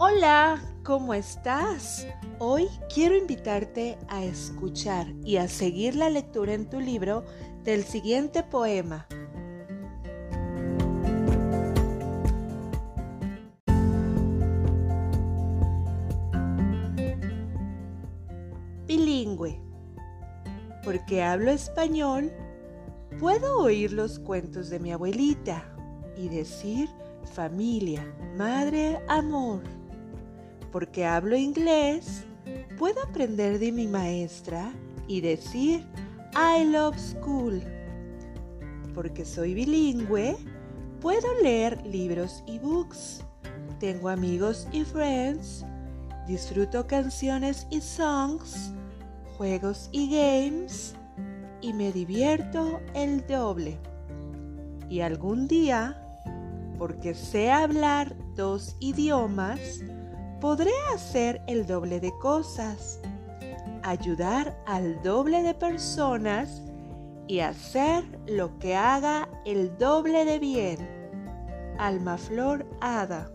Hola, ¿cómo estás? Hoy quiero invitarte a escuchar y a seguir la lectura en tu libro del siguiente poema. Bilingüe. Porque hablo español, puedo oír los cuentos de mi abuelita y decir familia, madre, amor porque hablo inglés, puedo aprender de mi maestra y decir I love school. Porque soy bilingüe, puedo leer libros y books. Tengo amigos y friends. Disfruto canciones y songs, juegos y games y me divierto el doble. Y algún día, porque sé hablar dos idiomas, podré hacer el doble de cosas, ayudar al doble de personas y hacer lo que haga el doble de bien. Alma Flor Hada.